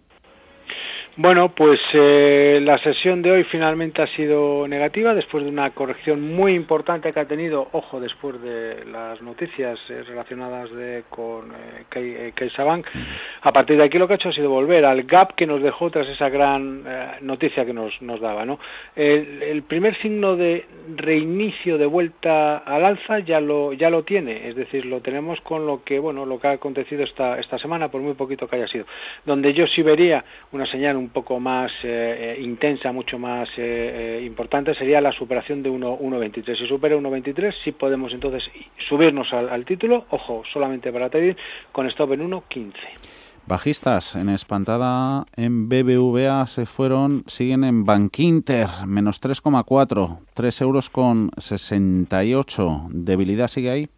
Bueno, pues eh, la sesión de hoy finalmente ha sido negativa después de una corrección muy importante que ha tenido, ojo, después de las noticias eh, relacionadas de, con eh, CaixaBank. A partir de aquí lo que ha hecho ha sido volver al gap que nos dejó tras esa gran eh, noticia que nos, nos daba. ¿no? El, el, primer signo de reinicio de vuelta al alza ya lo, ya lo tiene, es decir, lo tenemos con lo que, bueno, lo que ha acontecido esta, esta semana, por muy poquito que haya sido. Donde yo sí vería una señal un poco más eh, eh, intensa, mucho más eh, eh, importante, sería la superación de 1.23. Si supera 1.23, sí podemos entonces subirnos al, título, ojo, solamente para trading, con stop en 1.15. Bajistas en espantada en BBVA se fueron, siguen en Bankinter, menos 3,4, 3 euros con 68. ¿Debilidad sigue ahí?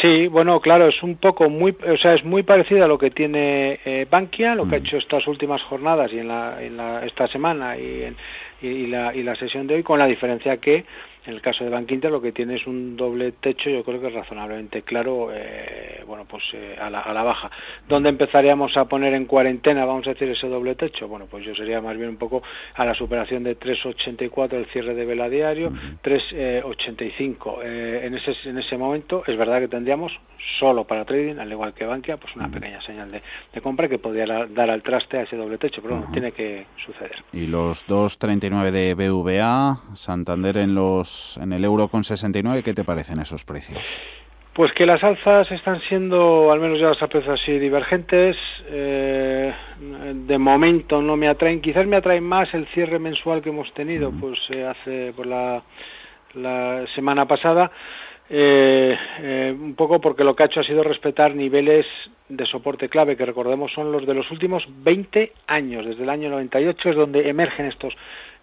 Sí, bueno, claro, es un poco muy, o sea, es muy parecido a lo que tiene eh, Bankia, lo que ha hecho estas últimas jornadas y en, la, en la, esta semana y, en, y, y, la, y la sesión de hoy, con la diferencia que en el caso de Bank Inter lo que tiene es un doble techo, yo creo que es razonablemente claro, eh, bueno, pues eh, a, la, a, la, baja. ¿Dónde empezaríamos a poner en cuarentena, vamos a decir, ese doble techo? Bueno, pues yo sería más bien un poco a la superación de 3,84 el cierre de vela diario, uh -huh. 3,85. Eh, en, ese, en ese momento es verdad que tendríamos solo para trading, al igual que Bankia, pues una pequeña señal de, de, compra que podría dar al traste a ese doble techo, pero bueno, tiene que suceder. Y los 2,39 de BVA, Santander en los en el euro con 69, ¿qué te parecen esos precios? Pues que las alzas están siendo, al menos ya las aprecios así, divergentes. Eh, de momento no me atraen, quizás me atrae más el cierre mensual que hemos tenido, pues eh, hace por la, la semana pasada. Eh, eh, un poco porque lo que ha hecho ha sido respetar niveles de soporte clave, que recordemos son los de los últimos 20 años, desde el año 98 es donde emergen estos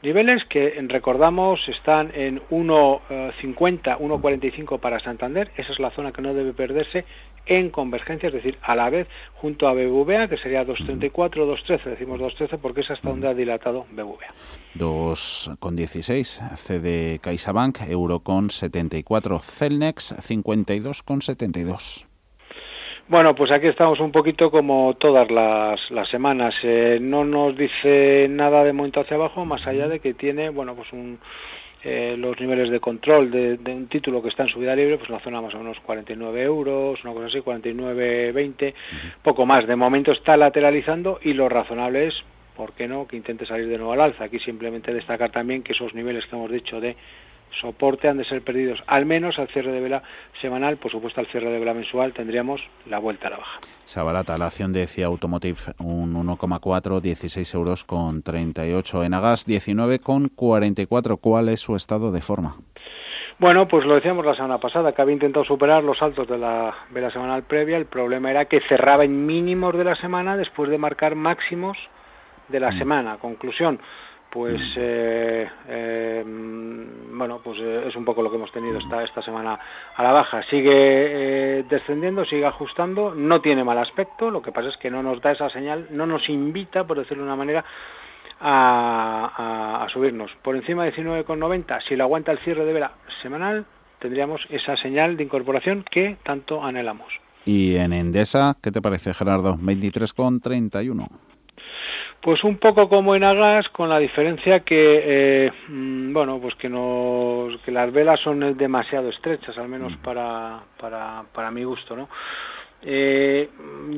niveles que recordamos están en 1.50, 1.45 para Santander, esa es la zona que no debe perderse en convergencia, es decir, a la vez junto a BBVA, que sería 2.34, 2.13, decimos 2.13 porque es hasta donde ha dilatado BBVA. 2,16 CD CaixaBank, euro con 74, Celnex 52,72. Bueno, pues aquí estamos un poquito como todas las, las semanas. Eh, no nos dice nada de momento hacia abajo, más allá de que tiene, bueno, pues un, eh, los niveles de control de, de, un título que está en subida libre, pues en la zona más o menos 49 euros, una cosa así, 49, 20, uh -huh. poco más. De momento está lateralizando y lo razonable es, ¿por qué no?, que intente salir de nuevo al alza. Aquí simplemente destacar también que esos niveles que hemos dicho de soporte han de ser perdidos al menos al cierre de vela semanal, por supuesto al cierre de vela mensual tendríamos la vuelta a la baja. Se abarata la acción de CIA Automotive un 1,4, 16 euros con 38. En Agas 19 con 44. ¿Cuál es su estado de forma? Bueno, pues lo decíamos la semana pasada, que había intentado superar los altos de la vela semanal previa. El problema era que cerraba en mínimos de la semana después de marcar máximos de la mm. semana. Conclusión, pues eh, eh, bueno pues eh, es un poco lo que hemos tenido esta esta semana a la baja. Sigue eh, descendiendo sigue ajustando no tiene mal aspecto lo que pasa es que no nos da esa señal no nos invita por decirlo de una manera a, a, a subirnos. Por encima de 19,90 si lo aguanta el cierre de vela semanal tendríamos esa señal de incorporación que tanto anhelamos. Y en Endesa qué te parece Gerardo 23,31 pues un poco como en Agas, con la diferencia que, eh, bueno, pues que, nos, que las velas son demasiado estrechas, al menos para, para, para mi gusto, ¿no? Eh,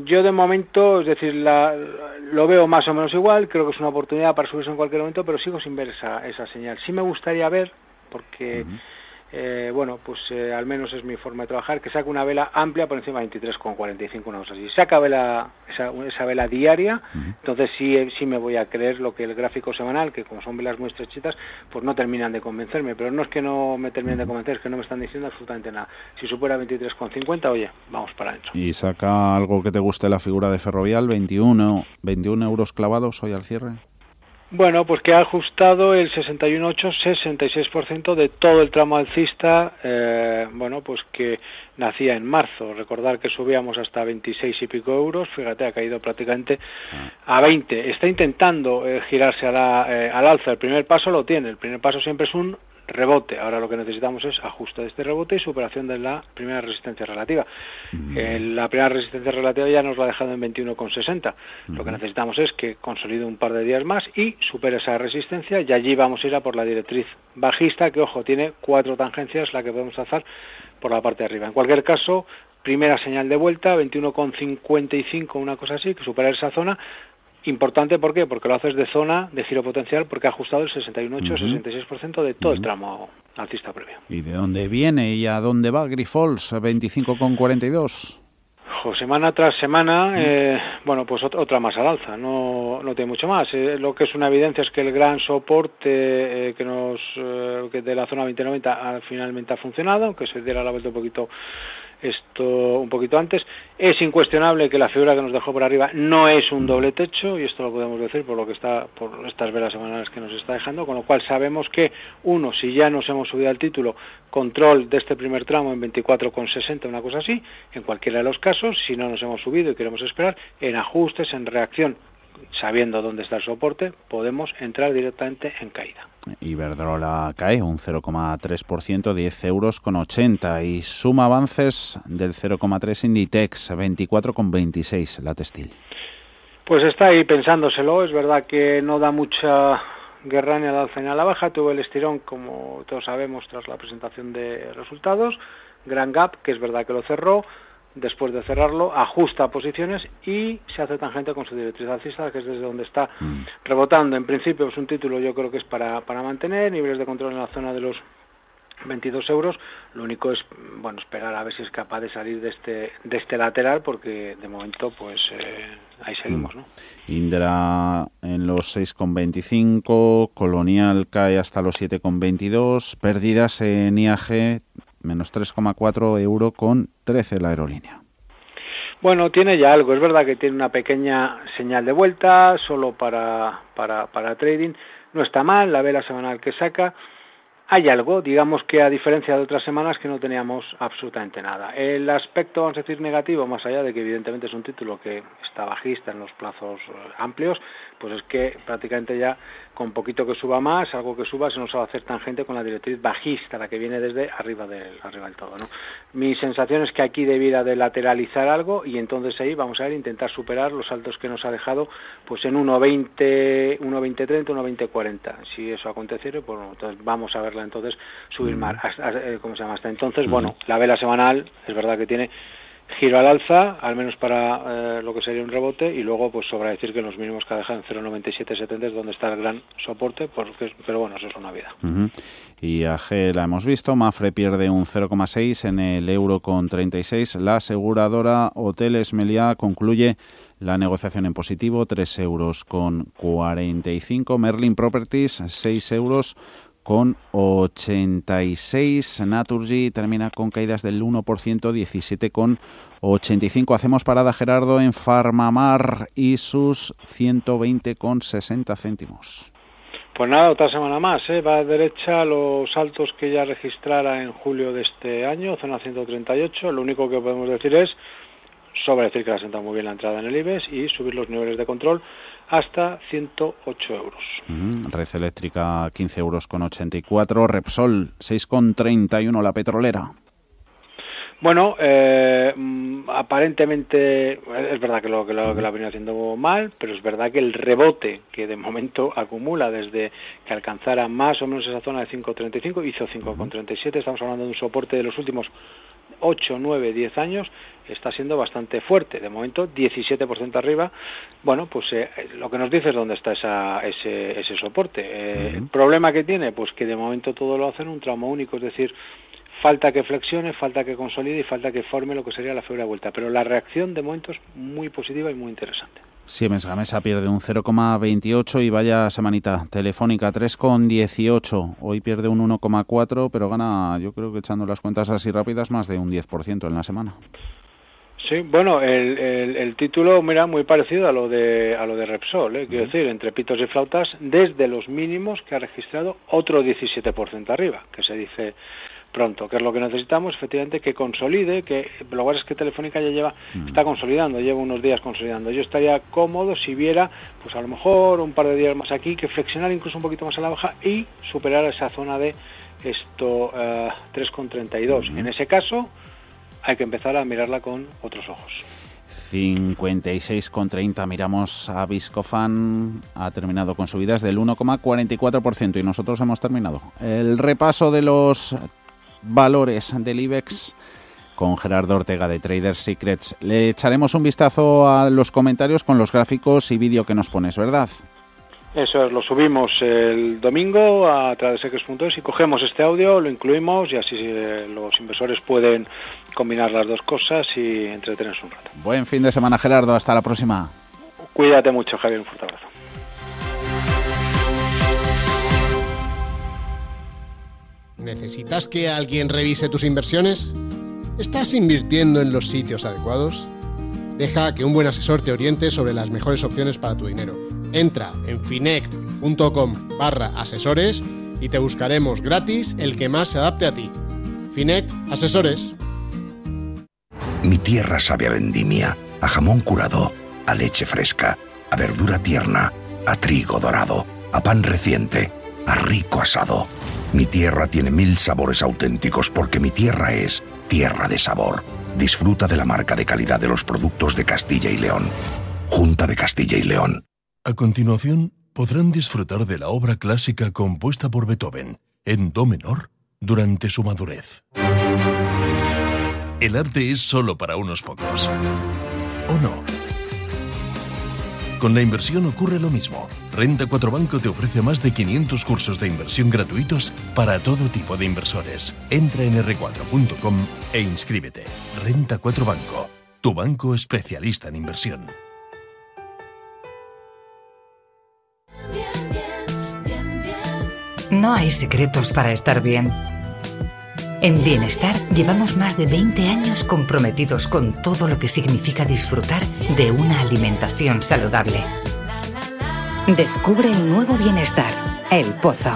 yo de momento, es decir, la, lo veo más o menos igual, creo que es una oportunidad para subirse en cualquier momento, pero sigo sin ver esa, esa señal. Sí me gustaría ver, porque... Uh -huh eh, bueno, pues eh, al menos es mi forma de trabajar, que saca una vela amplia por encima de 23,45, una cosa así. Saca vela, esa, esa vela diaria, uh -huh. entonces sí, eh, sí me voy a creer lo que el gráfico semanal, que como son velas muy estrechitas, pues no terminan de convencerme, pero no es que no me terminen de convencer, es que no me están diciendo absolutamente nada. Si supera 23,50, oye, vamos para adentro. ¿Y saca algo que te guste la figura de Ferrovial? 21, 21 euros clavados hoy al cierre. Bueno, pues que ha ajustado el 61,8-66% de todo el tramo alcista, eh, bueno, pues que nacía en marzo. Recordar que subíamos hasta 26 y pico euros, fíjate, ha caído prácticamente a 20. Está intentando eh, girarse a la, eh, al alza. El primer paso lo tiene. El primer paso siempre es un rebote. Ahora lo que necesitamos es ajuste de este rebote y superación de la primera resistencia relativa. Eh, la primera resistencia relativa ya nos la ha dejado en 21,60. Lo que necesitamos es que consolide un par de días más y supere esa resistencia y allí vamos a ir a por la directriz bajista que, ojo, tiene cuatro tangencias la que podemos trazar por la parte de arriba. En cualquier caso, primera señal de vuelta, 21,55, una cosa así, que supera esa zona Importante, ¿por qué? Porque lo haces de zona de giro potencial porque ha ajustado el 61,8-66% de todo el tramo alcista previo. ¿Y de dónde viene y a dónde va Grifols? 25,42. semana tras semana, eh, bueno, pues otra más al alza, no, no tiene mucho más. Eh, lo que es una evidencia es que el gran soporte eh, que nos que de la zona 2090 finalmente ha funcionado, aunque se diera la vuelta un poquito esto un poquito antes. Es incuestionable que la figura que nos dejó por arriba no es un doble techo, y esto lo podemos decir por lo que está, por estas velas semanales que nos está dejando, con lo cual sabemos que, uno, si ya nos hemos subido al título, control de este primer tramo en 24,60, una cosa así, en cualquiera de los casos, si no nos hemos subido y queremos esperar, en ajustes, en reacción sabiendo dónde está el soporte, podemos entrar directamente en caída. Iberdrola cae un 0,3%, 10 euros con 80 y suma avances del 0,3 Inditex, 24,26 la textil. Pues está ahí pensándoselo, es verdad que no da mucha guerra ni a la alza ni a la baja, tuvo el estirón como todos sabemos tras la presentación de resultados, Gran Gap, que es verdad que lo cerró, después de cerrarlo, ajusta posiciones y se hace tangente con su directriz alcista, que es desde donde está mm. rebotando. En principio es un título yo creo que es para, para mantener niveles de control en la zona de los 22 euros. Lo único es bueno esperar a ver si es capaz de salir de este de este lateral porque de momento pues eh, ahí seguimos, ¿no? Indra en los 6,25, Colonial cae hasta los 7,22, pérdidas en IAG menos 3,4 euro con 13 la aerolínea. Bueno, tiene ya algo. Es verdad que tiene una pequeña señal de vuelta solo para, para, para trading. No está mal la vela semanal que saca hay algo, digamos que a diferencia de otras semanas que no teníamos absolutamente nada. El aspecto, vamos a decir, negativo, más allá de que evidentemente es un título que está bajista en los plazos eh, amplios, pues es que prácticamente ya con poquito que suba más, algo que suba, se nos va a hacer tangente con la directriz bajista, la que viene desde arriba del, arriba del todo. ¿no? Mi sensación es que aquí debiera de lateralizar algo y entonces ahí vamos a ver intentar superar los saltos que nos ha dejado pues en 1.20, 1.20.30, 1.20.40. Si eso aconteciera, pues entonces vamos a entonces subir más, hasta, eh, ¿cómo se llama? Hasta entonces, bueno, la vela semanal es verdad que tiene giro al alza, al menos para eh, lo que sería un rebote, y luego pues sobra decir que los mínimos que ha dejado en 0,9770 es donde está el gran soporte, porque, pero bueno, eso es una vida. Y AG la hemos visto, Mafre pierde un 0,6 en el euro con 36, la aseguradora Hoteles Meliá concluye la negociación en positivo, 3 euros con 45, Merlin Properties, 6 euros con 86. Naturgy termina con caídas del 1%, 17 con 85. Hacemos parada Gerardo en Farmamar y sus 120 con 60 céntimos. Pues nada, otra semana más, ¿eh? va a derecha los saltos que ya registrara en julio de este año, zona 138. Lo único que podemos decir es sobre decir que ha sentado muy bien la entrada en el IBEX y subir los niveles de control hasta 108 euros. Red eléctrica 15 euros con 84, Repsol 6,31 la petrolera. Bueno, eh, mm, aparentemente es verdad que lo, que, lo, que lo ha venido haciendo mal, pero es verdad que el rebote que de momento acumula desde que alcanzara más o menos esa zona de 5.35, hizo 5.37, estamos hablando de un soporte de los últimos 8, 9, 10 años está siendo bastante fuerte. De momento, 17% arriba. Bueno, pues eh, lo que nos dice es dónde está esa, ese, ese soporte. Eh, ¿El problema que tiene? Pues que de momento todo lo hacen un tramo único, es decir, falta que flexione, falta que consolide y falta que forme lo que sería la figura de vuelta. Pero la reacción de momento es muy positiva y muy interesante. Siemens Gamesa pierde un 0,28 y vaya semanita. Telefónica 3,18. Hoy pierde un 1,4, pero gana, yo creo que echando las cuentas así rápidas, más de un 10% en la semana. Sí, bueno, el, el, título, mira, muy parecido a lo de, a lo de Repsol, ¿eh? quiero decir, entre pitos y flautas, desde los mínimos que ha registrado otro 17% arriba, que se dice pronto, que es lo que necesitamos, efectivamente, que consolide, que lo cual es que Telefónica ya lleva, mm. está consolidando, lleva unos días consolidando. Yo estaría cómodo si viera, pues a lo mejor un par de días más aquí, que flexionar incluso un poquito más a la baja y superar esa zona de esto 3,32. En ese caso hay que empezar a mirarla con otros ojos. 56,30. Miramos a Viscofan, ha terminado con subidas del 1,44% y nosotros hemos terminado. El repaso de los valores del IBEX con Gerardo Ortega de Trader Secrets. Le echaremos un vistazo a los comentarios con los gráficos y vídeo que nos pones, ¿verdad? Eso es, lo subimos el domingo a travesecres.es y cogemos este audio, lo incluimos y así eh, los inversores pueden combinar las dos cosas y entretenerse un rato. Buen fin de semana, Gerardo. Hasta la próxima. Cuídate mucho, Javier. Un fuerte abrazo. ¿Necesitas que alguien revise tus inversiones? ¿Estás invirtiendo en los sitios adecuados? Deja que un buen asesor te oriente sobre las mejores opciones para tu dinero. Entra en finect.com barra asesores y te buscaremos gratis el que más se adapte a ti. Finect Asesores. Mi tierra sabe a vendimia, a jamón curado, a leche fresca, a verdura tierna, a trigo dorado, a pan reciente, a rico asado. Mi tierra tiene mil sabores auténticos porque mi tierra es tierra de sabor. Disfruta de la marca de calidad de los productos de Castilla y León. Junta de Castilla y León. A continuación, podrán disfrutar de la obra clásica compuesta por Beethoven en Do menor durante su madurez. El arte es solo para unos pocos. ¿O no? Con la inversión ocurre lo mismo. Renta 4 Banco te ofrece más de 500 cursos de inversión gratuitos para todo tipo de inversores. Entra en r4.com e inscríbete. Renta 4 Banco, tu banco especialista en inversión. No hay secretos para estar bien. En Bienestar llevamos más de 20 años comprometidos con todo lo que significa disfrutar de una alimentación saludable. Descubre el nuevo Bienestar, El Pozo.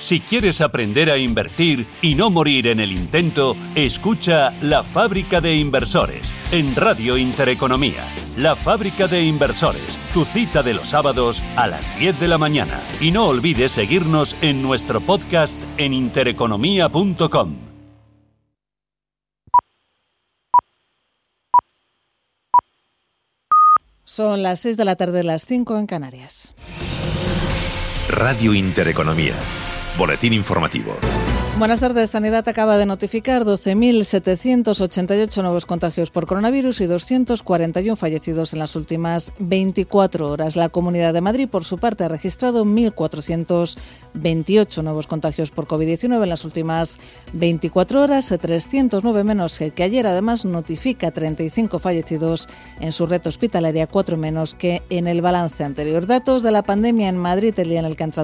Si quieres aprender a invertir y no morir en el intento, escucha La Fábrica de Inversores en Radio Intereconomía. La Fábrica de Inversores, tu cita de los sábados a las 10 de la mañana. Y no olvides seguirnos en nuestro podcast en intereconomía.com. Son las 6 de la tarde, las 5 en Canarias. Radio Intereconomía. Boletín informativo. Buenas tardes. Sanidad acaba de notificar 12.788 nuevos contagios por coronavirus y 241 fallecidos en las últimas 24 horas. La Comunidad de Madrid, por su parte, ha registrado 1.428 nuevos contagios por COVID-19 en las últimas 24 horas, 309 menos que ayer. Además, notifica 35 fallecidos en su red hospitalaria, 4 menos que en el balance anterior. Datos de la pandemia en Madrid, el día en el que